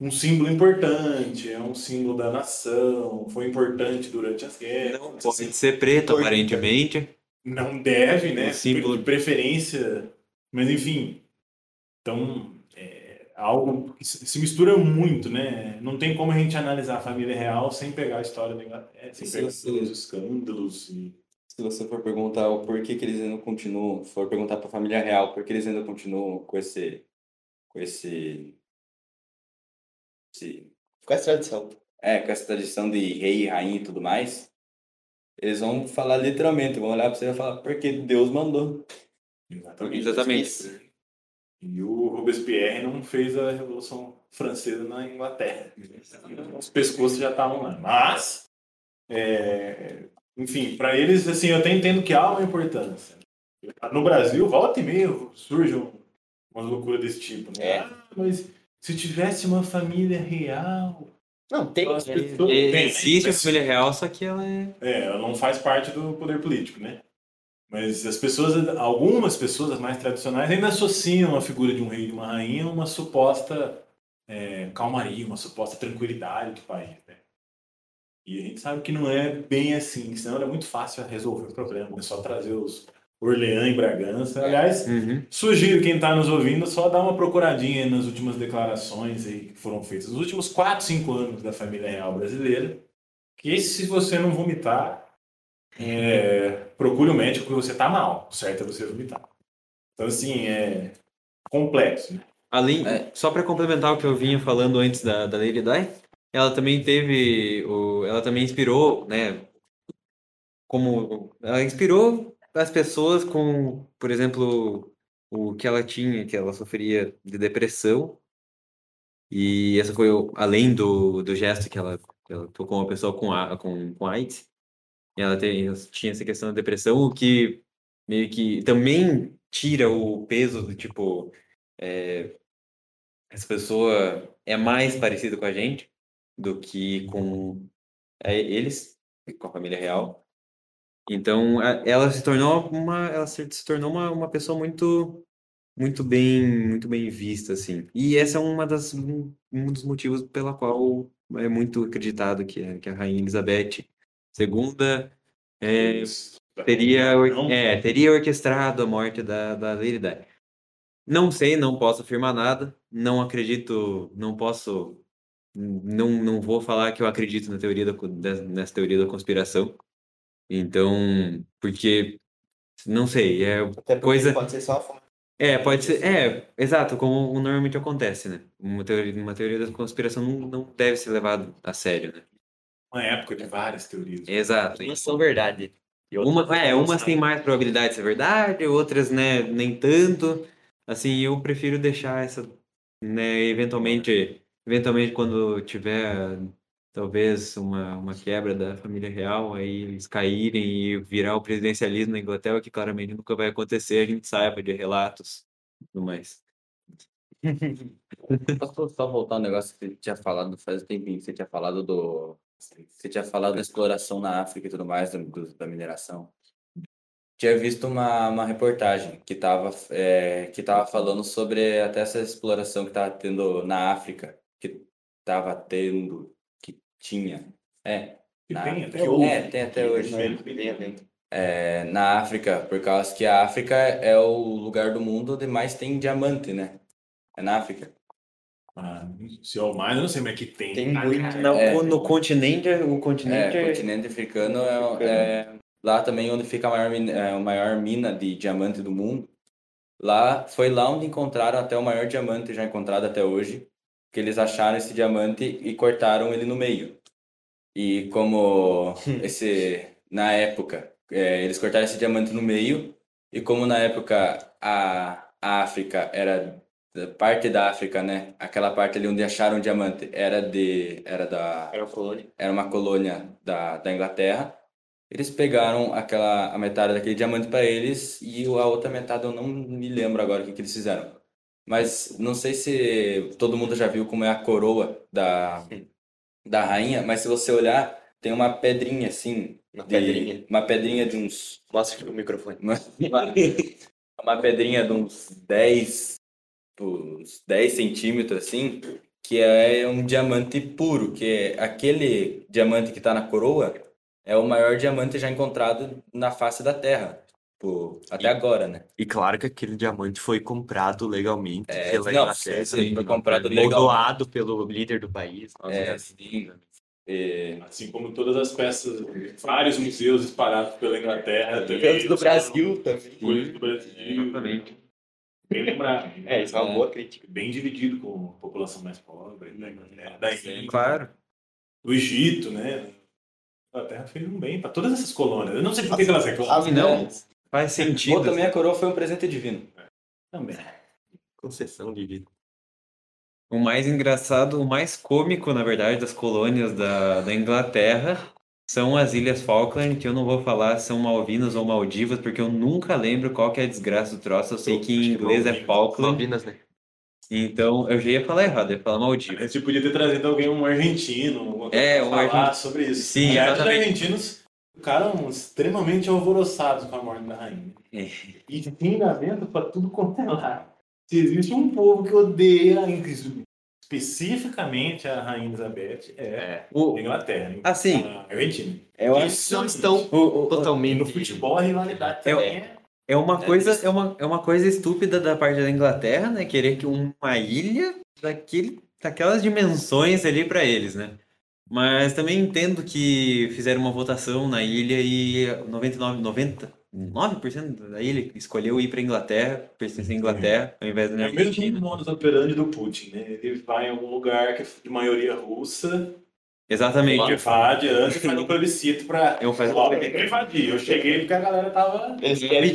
um símbolo importante, é um símbolo da nação, foi importante durante as guerras. Não pode ser preto, aparentemente. Não deve, né? Um símbolo- De preferência. Mas enfim. Então, é algo que se mistura muito, né? Não tem como a gente analisar a família real sem pegar a história da Inglaterra, sem Sim, pegar sim. os escândalos. E... Se você for perguntar o porquê que eles ainda continuam, for perguntar para a família real por que eles ainda continuam com esse, com esse, esse Com essa tradição. é, com essa tradição de rei, rainha e tudo mais, eles vão falar literalmente, vão olhar para você e falar, porque Deus mandou. Exatamente. Exatamente. E o Robespierre não fez a Revolução Francesa na Inglaterra. Os pescoços já estavam lá. Mas, é, enfim, para eles, assim, eu até entendo que há uma importância. No Brasil, volta e meio, surge um- uma loucura desse tipo. Né? É. Ah, mas se tivesse uma família real. Não, tem. As pessoas- tem, né? Existe a Mas- família real, só que ela é. É, ela não faz parte do poder político, né? Mas as pessoas, algumas pessoas, as mais tradicionais, ainda associam a figura de um rei e de uma rainha a uma suposta é, calmaria, uma suposta tranquilidade do país, né? E a gente sabe que não é bem assim, senão era muito fácil resolver o problema, é só trazer os Orleans e Bragança. Aliás, Uhum. Sugiro quem está nos ouvindo só dar uma procuradinha nas últimas declarações aí que foram feitas nos últimos 4, 5 anos da família real brasileira. Que se você não vomitar, é, procure o médico porque você está mal. O certo é você vomitar. Então, assim, é complexo. Né? Além, É. só para complementar o que eu vinha falando antes da, da Lady Di, ela também teve, o, ela também inspirou, né, como, ela inspirou as pessoas com, por exemplo, o que ela tinha, que ela sofria de depressão, e essa foi, além do, do gesto que ela, ela tocou uma pessoa com, a, com, com AIDS, ela tem, ela tinha essa questão da depressão, o que meio que também tira o peso do tipo, é, essa pessoa é mais parecida com a gente do que com é, eles, com a família real. Então, ela se tornou uma, ela se, se tornou uma, uma pessoa muito, muito bem, muito bem vista, assim. E essa é uma das, um, um dos motivos pela qual é muito acreditado que a, que a rainha Elizabeth II é, teria, é, teria orquestrado a morte da, da Lady Di. Não sei, não posso afirmar nada, não acredito, não posso, não, não vou falar que eu acredito na teoria da, nessa teoria da conspiração. Então, porque, não sei, é, Até Coisa- pode ser só a forma. é, pode ser, é, exato, como normalmente acontece, né? Uma teoria, uma teoria da conspiração não, não deve ser levada a sério, né? Uma época de várias teorias. Exato. Não são verdade. Uma, é, umas têm mais probabilidade de ser verdade, outras, né, nem tanto. Assim, eu prefiro deixar essa, né, eventualmente, eventualmente quando tiver talvez uma, uma quebra da família real, aí eles caírem e virar o presidencialismo na Inglaterra, que claramente nunca vai acontecer, a gente saiba de relatos tudo mais. Posso só voltar um negócio que você tinha falado faz um tempinho, você tinha falado do. Você tinha falado da exploração na África e tudo mais, do- do- da mineração. Tinha visto uma, uma reportagem que estava que tava falando sobre até essa exploração que estava tendo na África, que estava tendo, que tinha. É, E na tem África. até hoje. É, tem até hoje. Tem, tem. É, na África, por causa que a África é o lugar do mundo onde mais tem diamante, né? É na África. Ah, se é o mais, eu não sei, mas que tem. Tem Ah, muito. Não, É. o- no continente, o É, continente o continente africano é, é lá também onde fica a maior, é, a maior mina de diamante do mundo. Lá foi lá onde encontraram até o maior diamante já encontrado até hoje, que eles acharam esse diamante e cortaram ele no meio. E como esse na época é, eles cortaram esse diamante no meio e como na época a, a África era parte da África, né? Aquela parte ali onde acharam o diamante era de era da Era uma colônia. era uma colônia da, da Inglaterra. Eles pegaram aquela a metade daquele diamante para eles e a outra metade eu não me lembro agora o que, que eles fizeram. Mas não sei se todo mundo já viu como é a coroa da, da rainha, mas se você olhar, tem uma pedrinha assim. Uma de- pedrinha. Uma pedrinha de uns. Mostra o microfone. Uma, uma, pedrinha de uns 10, uns 10 centímetros assim, que é um diamante puro, que é aquele diamante que está na coroa é o maior diamante já encontrado na face da Terra. Tipo, até E- agora, né? E claro que aquele diamante foi comprado legalmente É, pela não, Inglaterra. sim, foi comprado legalmente. doado pelo líder do país. É, sim. E- Assim como todas as peças, vários museus espalhados pela Inglaterra. também, Coisas do Brasil também. Coisas do Brasil. Exatamente. Bem lembrado. É, isso é uma É. boa crítica. Bem dividido com a população mais pobre, né? Da Índia, Claro. do Egito, né? A Inglaterra fez um bem para todas essas colônias. Eu não sei por que que elas reclamam. Ah, não. Faz Ou sentido. também a coroa foi um presente divino. Também. Concessão de vida. O mais engraçado, o mais cômico, na verdade, das colônias da, da Inglaterra são as Ilhas Falkland, que eu não vou falar se são Malvinas ou Maldivas, porque eu nunca lembro qual que é a desgraça do troço. Eu sei que em inglês é. Falkland, Malvinas, né? então eu já ia falar errado, eu ia falar A Maldivas. gente podia ter trazido alguém, um argentino, alguma coisa É, um falar argentino. sobre isso. Sim, Aliás, os argentinos ficaram extremamente alvoroçados com a morte da rainha. É. E xingamento pra tudo quanto é lado. Se existe um povo que odeia, especificamente a rainha Elizabeth, é É. O, a Inglaterra. hein? assim, A Argentina. eu acho Isso Não estão o, o- totalmente. no futebol a rivalidade Eu- também é. É uma É, coisa, isso. é uma, é uma coisa estúpida da parte da Inglaterra, né? Querer que uma ilha daquele, daquelas dimensões ali pra eles, né? Mas também entendo que fizeram uma votação na ilha e 99, 99% da ilha escolheu ir pra Inglaterra, pertencer à Inglaterra, ao invés da É o mesmo Argentina. modus operandi do Putin, né? Ele vai em algum lugar que é de maioria russa, Exatamente. invade antes e faz um plebiscito pra. Eu faço- invadir. Eu cheguei porque a galera tava. Eles querem eu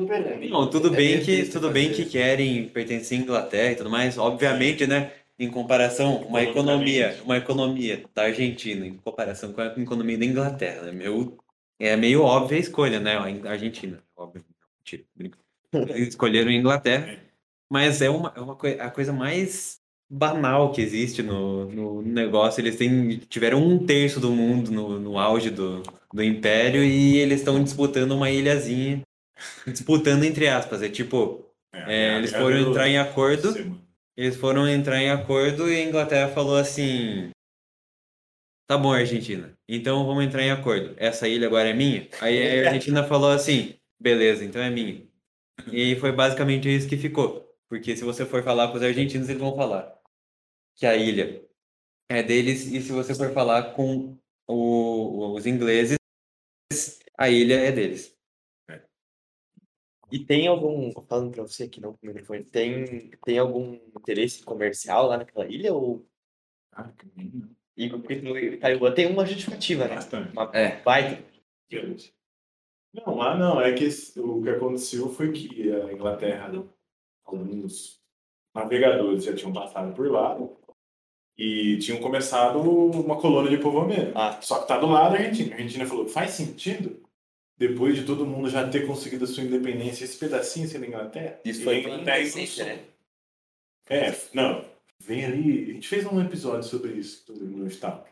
né? Não, tudo bem que tudo bem que querem pertencer à Inglaterra e tudo mais, obviamente, né? Em comparação, uma economia, uma economia da Argentina em comparação com a economia da Inglaterra, né? Meu, é meio óbvia a escolha, né? A Argentina, óbvio. Mentira, brinco. Eles Escolheram a Inglaterra, mas é uma, é uma coi- a coisa mais banal que existe no, no negócio. Eles têm, tiveram um terço do mundo no, no auge do, do império e eles estão disputando uma ilhazinha disputando entre aspas. É tipo, é, eles foram entrar em acordo, eles foram entrar em acordo e a Inglaterra falou assim: Tá bom, Argentina, então vamos entrar em acordo. Essa ilha agora é minha? Aí a Argentina falou assim: beleza, então é minha. E foi basicamente isso que ficou. Porque se você for falar com os argentinos, eles vão falar que a ilha é deles, e se você for falar com o- os ingleses, a ilha é deles. E tem algum, falando pra você aqui não microfone, tem, tem algum interesse comercial lá naquela ilha? Ou e porque no Taiwan tem uma justificativa, né? Bastante. Uma É. baita. Não, lá não. É que o que aconteceu foi que a Inglaterra, alguns navegadores já tinham passado por lá e tinham começado uma colônia de povoamento. Ah. Só que tá do lado da Argentina. A Argentina falou, faz sentido? Depois de todo mundo já ter conseguido a sua independência, esse pedacinho ser da Inglaterra. Isso foi bem Inglaterra recente, expulsou. né? É, não. Vem ali. A gente fez um episódio sobre isso no estado.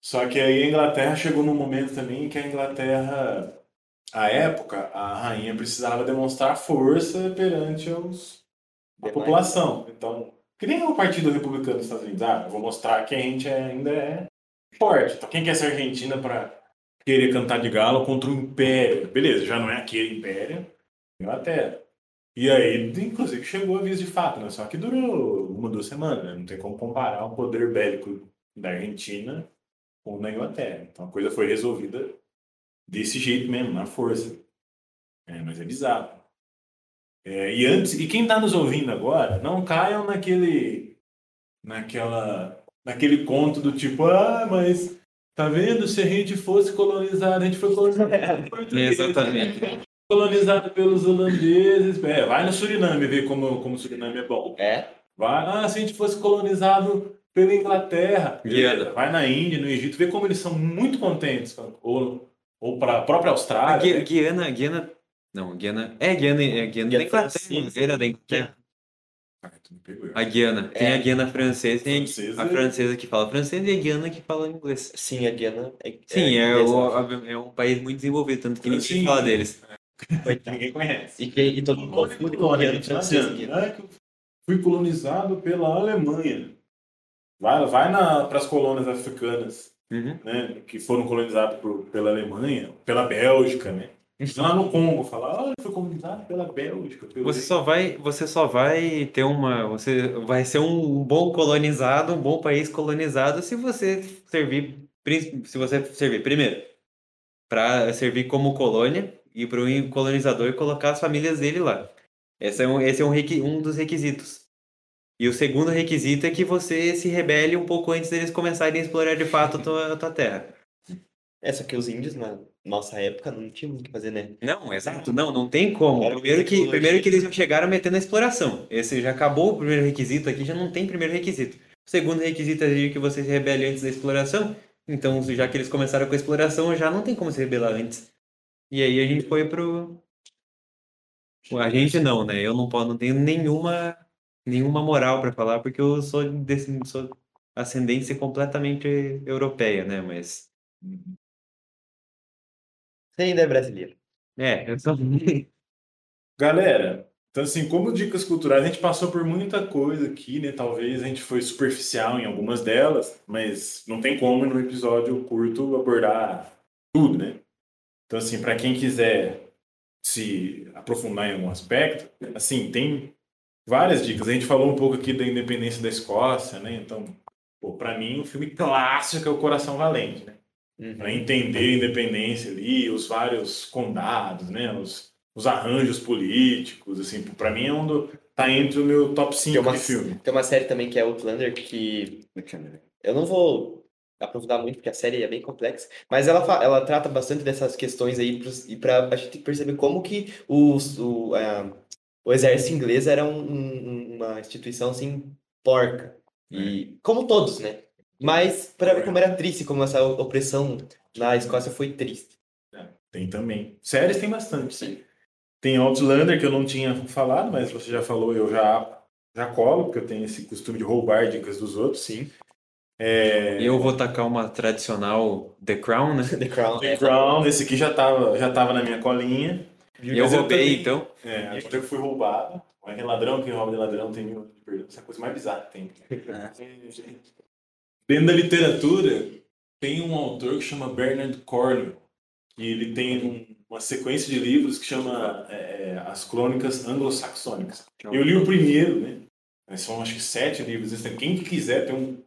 Só que aí a Inglaterra chegou num momento também que a Inglaterra, à época, a rainha precisava demonstrar força perante os, a Demais. população. Então, que nem o Partido Republicano dos Estados Unidos. Ah, eu vou mostrar que a gente ainda é forte. Então, quem quer ser Argentina para querer cantar de galo contra o Império? Beleza, já não é aquele Império. Inglaterra. E aí, inclusive, chegou aviso de fato, né? Só que durou uma, duas semanas, né? Não tem como comparar o poder bélico da Argentina com o da Inglaterra. Então a coisa foi resolvida desse jeito mesmo, na força. É, mas é bizarro. É, e antes, e quem está nos ouvindo agora, não caiam naquele, naquela naquele conto do tipo, ah, mas tá vendo? Se a gente fosse colonizado, a gente foi colonizado pelos portugueses, Exatamente. colonizado pelos holandeses. É, vai no Suriname ver como, como o Suriname é bom. É? Vai, ah, se a gente fosse colonizado pela Inglaterra, Guiana. vai na Índia, no Egito, vê como eles são muito contentes, ou, ou para a própria Austrália. A né? Guiana, Guiana. Não, Guiana. É Guiana, é Guiana Guiana da Inglaterra. Guiana da Inglaterra. Ah, tu me pegou. A Guiana. Tem É. a Guiana francesa, tem Francesa. a francesa que fala francês e a Guiana que fala inglês. Sim, a Guiana é. Sim, é, o- é um país muito desenvolvido, tanto que ninguém Sim. fala deles. Coitado. Ninguém conhece. E, que, e todo mundo confunde com o Guiana é que eu fui colonizado pela Alemanha. Vai, vai para as colônias africanas, Uhum. né, que foram colonizadas por, pela Alemanha, pela Bélgica, né? Lá no Congo, falar, ah, foi colonizado pela Bélgica. Pelo... Você só vai, você só vai ter uma, você vai ser um bom colonizado, um bom país colonizado se você servir, se você servir primeiro para servir como colônia e para o colonizador colocar as famílias dele lá. Esse é um, esse é um, um dos requisitos. E o segundo requisito é que você se rebele um pouco antes deles começarem a explorar de fato a tua, a tua terra. É, só que os índios na nossa época não tinham muito o que fazer, né? Não, exato, não, não tem como. Era Primeiro que, primeiro que eles já chegaram metendo a exploração. Esse já acabou o primeiro requisito aqui, já não tem primeiro requisito. O segundo requisito é que você se rebele antes da exploração. Então, já que eles começaram com a exploração, já não tem como se rebelar antes. E aí a gente foi pro. A gente não, né? Eu não posso, não tenho nenhuma, nenhuma moral pra falar, porque eu sou, desse, sou ascendência completamente europeia, né? Mas. Você ainda é brasileiro. É, eu sou. Galera, então assim, como dicas culturais, a gente passou por muita coisa aqui, né? Talvez a gente foi superficial em algumas delas, mas não tem como no episódio curto abordar tudo, né? Então assim, para quem quiser se aprofundar em algum aspecto, assim, tem várias dicas. A gente falou um pouco aqui da independência da Escócia, né? Então, para mim, um filme clássico é O Coração Valente, né? Para entender a independência ali, os vários condados, né, os, os arranjos políticos, assim, para mim é um do, tá entre o meu top 5 Tem uma, de filme. tem uma série também que é Outlander que eu não vou aprofundar muito porque a série é bem complexa, mas ela, ela trata bastante dessas questões aí pros- e para a gente perceber como que os, o, a- o exército inglês era um- um- uma instituição assim porca e como todos, né? Mas para ver como era triste, como essa opressão na Escócia foi triste. Tem também. Séries tem bastante, sim. Tem Outlander, que eu não tinha falado, mas você já falou, eu já, já colo, porque eu tenho esse costume de roubar dicas dos outros. Sim. É, Eu vou tacar uma tradicional The Crown, né? The Crown. The é. Crown, esse aqui já tava, já tava na minha colinha. E eu roubei, também- então. É, agora eu fui roubado. Mas tem ladrão, quem rouba de ladrão tem mil de perdão. Essa é a coisa mais bizarra que tem. Dentro da literatura, tem um autor que chama Bernard Cornwell. E ele tem um- uma sequência de livros que chama é, As Crônicas Anglo-Saxônicas. Eu li o primeiro, né? São acho que sete livros. Quem que quiser ter um,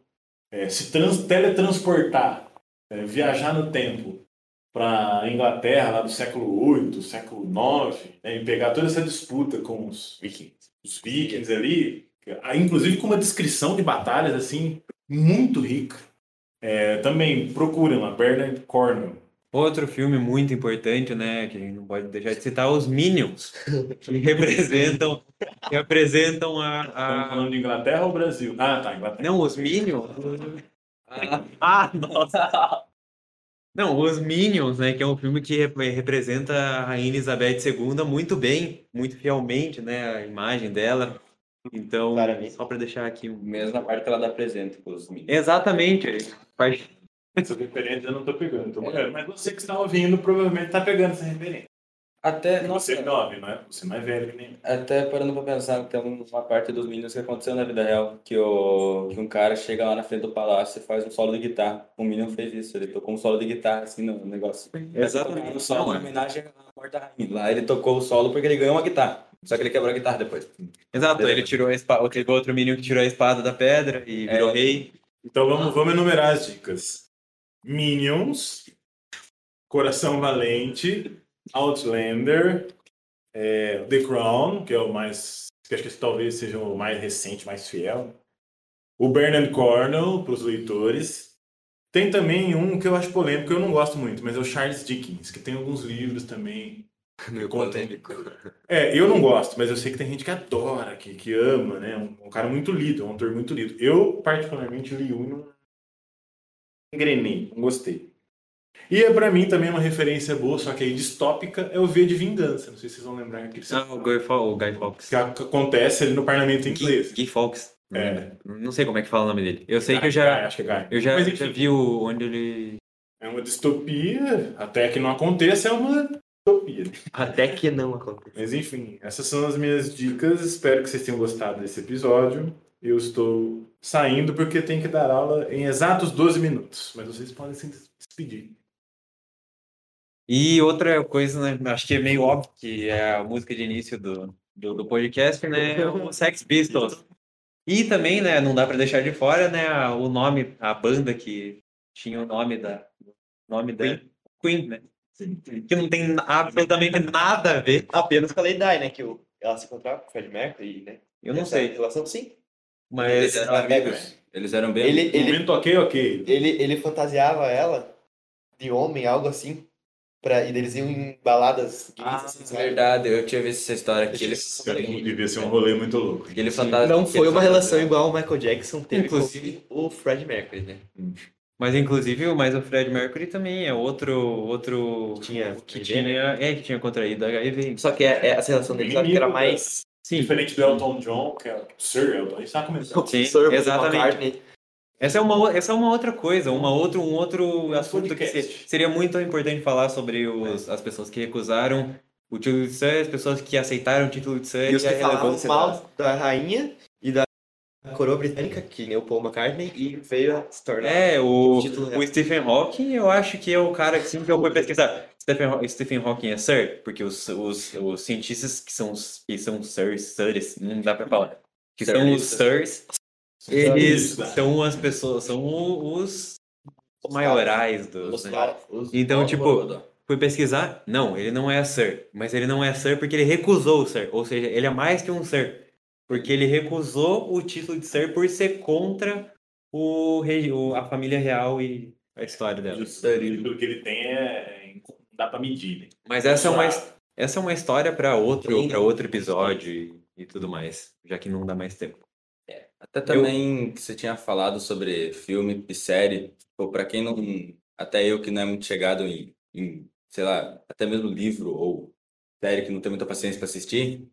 é, se trans- teletransportar, é, viajar no tempo para a Inglaterra lá do século VIII, século IX, né, e pegar toda essa disputa com os vikings, os vikings ali, inclusive com uma descrição de batalhas assim muito rica. É, também procurem lá, Bernard Cornwell. Outro filme muito importante, né? Que a gente não pode deixar de citar, os Minions, que representam, que representam a, Estamos a... falando de Inglaterra ou Brasil? Ah, tá, Inglaterra. Não, os Minions. Ah, nossa. Não, os Minions, né? Que é um filme que rep- representa a Rainha Elizabeth II muito bem, muito fielmente, né? A imagem dela. Então, Claramente. só para deixar aqui. Mesmo na parte que ela dá presente pros meninos. Exatamente. Faz- Essa referência eu não tô pegando. Tô morrendo. Mas você que está ouvindo provavelmente tá pegando essa referência. Até, Você é jovem, não é? Você é mais velho que nem eu. até parando pra pensar, tem uma parte dos Minions que aconteceu na vida real, que, o, que um cara chega lá na frente do palácio e faz um solo de guitarra. O Minion fez isso, ele tocou um solo de guitarra assim no negócio. Exatamente. Um solo Não, em é. homenagem à morta rainha. Lá ele tocou o solo porque ele ganhou uma guitarra. Só que ele quebrou a guitarra depois. Exato, ele tirou a espada, teve outro menino que tirou a espada da pedra e virou É. rei. Então vamos, vamos enumerar as dicas. Minions, Coração Valente, Outlander, é, The Crown, que é o mais. que acho que esse talvez seja o mais recente, mais fiel. o Bernard Cornwell, para os leitores. Tem também um que eu acho polêmico, eu não gosto muito, mas é o Charles Dickens, que tem alguns livros também. Polêmico. É, eu não gosto, mas eu sei que tem gente que adora, que, que ama, né? Um, um cara muito lido, um autor muito lido. Eu, particularmente, li um não engrenei, não gostei. E é pra mim também uma referência boa, só que aí distópica, é o V de Vingança. Não sei se vocês vão lembrar aquele Ah, o Guy, o Guy Fawkes. que ac- acontece ali no parlamento inglês. Guy, Guy Fawkes. É. Não sei como é que fala o nome dele. Eu sei que eu Guy, já, acho que é Guy. eu já, Mas já enfim, vi o, onde ele... é uma distopia, até que não aconteça, é uma distopia. Até que não acontece. Mas enfim, essas são as minhas dicas. Espero que vocês tenham gostado desse episódio. Eu estou saindo porque tenho que dar aula em exatos 12 minutos. Mas vocês podem se despedir. E outra coisa, né, acho que é meio óbvio que é a música de início do, do, do podcast, né, é o Sex Pistols. E também, né, não dá pra deixar de fora, né, o nome, a banda que tinha o nome da nome da Queen, né? Que não tem absolutamente nada a ver. Apenas com a Lady Di, né? Que o, ela se encontrava com o Fred Mercury, né? Eu não Essa sei, relação, sim. mas Eles eram amigos. Eles eram bem Ele, ele, Momento ok, ok. ele, ele fantasiava ela de homem, algo assim. Pra, e eles iam em baladas gays, Ah, assim, verdade, eu tinha visto essa história aqui. Ele, Devia ser um rolê muito louco. fantasma. Não foi uma relação igual o Michael Jackson teve Inclusive- com o Fred Mercury, né? Mas inclusive, mas o Fred Mercury também é outro outro Tinha que HIV, né? tinha, é que tinha contraído HIV. Só que é, é, essa relação sabe, que era mais... Sim. Diferente do Elton John, que é o Sir Elton. A gente tá começando. Sim, Sir Paul exatamente. McCartney. Essa é uma, o- essa é uma outra coisa, uma outro, um outro assunto que podcast. se- seria muito importante falar sobre os, as pessoas que recusaram o título de Sir, as pessoas que aceitaram o título de Sir E os e que falavam mal da rainha coroa britânica, que nem o Paul McCartney, e veio a se tornar... É, o, O o Stephen Hawking, eu acho que é o cara que eu fui pesquisar. Stephen, Stephen Hawking é Sir, porque os, os, os cientistas que são, os- que são Sirs, Sirs, não dá pra falar, que são os Sirs, eles são as pessoas, são o- os maiorais dos... Os né? caras, os- Então, tipo, fui pesquisar, não, ele não é Sir, mas ele não é Sir porque ele recusou o Sir, ou seja, ele é mais que um Sir, porque ele recusou o título de Sir por ser contra o, rei- o- a família real e a história dela. O título que ele tem é. Não dá pra medir, né? Mas essa é uma, essa é uma história para outro, para outro episódio e, e tudo mais, já que não dá mais tempo. Até também que você tinha falado sobre filme e série, ou para quem não, até eu que não é muito chegado em, em, sei lá, até mesmo livro ou série que não tem muita paciência para assistir,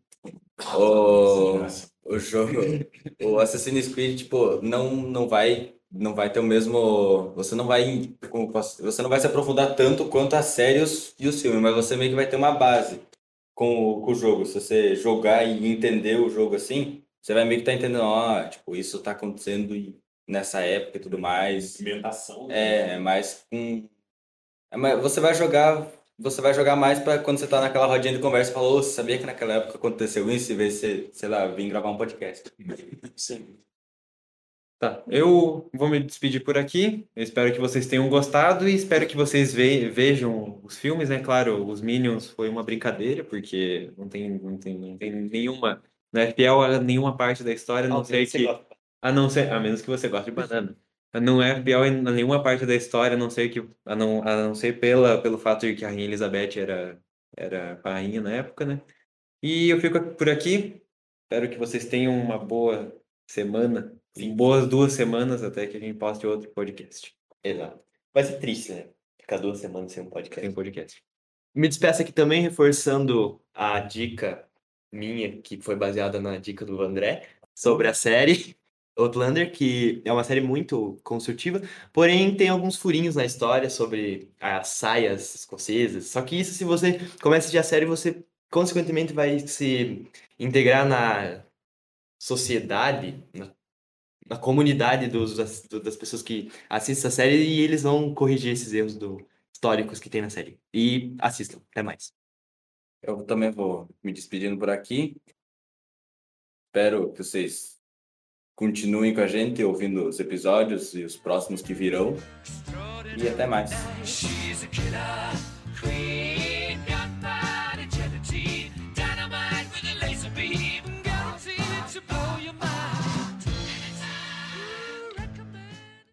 o, o jogo, o Assassin's Creed, tipo, não não vai não vai ter o mesmo, você não vai posso- você não vai se aprofundar tanto quanto as séries e os filmes, mas você meio que vai ter uma base com o, com o jogo. Se você jogar e entender o jogo assim, você vai meio que estar entendendo, ó, tipo, isso tá acontecendo nessa época e tudo mais. Movimentação. É, mas com. é, mas Você vai jogar. Você vai jogar mais pra quando você tá naquela rodinha de conversa e fala, ô, você sabia que naquela época aconteceu isso? E ver se, sei lá, vir gravar um podcast. Sim. Tá, eu vou me despedir por aqui. Eu espero que vocês tenham gostado e espero que vocês ve- vejam os filmes, né? Claro, os Minions foi uma brincadeira, porque não tem, não tem, não tem nenhuma. Não é fiel a nenhuma parte da história, a não ser Você que. gosta. A não ser, a menos que você goste de banana. Não é fiel em nenhuma parte da história, a não ser que a não, a não ser pela, pelo fato de que a Rainha Elizabeth era, era rainha na época, né? E eu fico por aqui. Espero que vocês tenham uma boa semana, boas duas semanas até que a gente poste outro podcast. Exato. Vai ser triste, né? Ficar duas semanas sem um podcast. Tem podcast. Me despeço aqui também reforçando a dica minha, que foi baseada na dica do André, sobre a série Outlander, que é uma série muito construtiva, porém tem alguns furinhos na história sobre as saias escocesas. Só que isso, se você começa a assistir a série, você consequentemente vai se integrar na sociedade, na, na comunidade dos, das, das pessoas que assistem essa série e eles vão corrigir esses erros do, históricos que tem na série. E assistam. Até mais. Eu também vou me despedindo por aqui. Espero que vocês continuem com a gente, ouvindo os episódios e os próximos que virão. E até mais.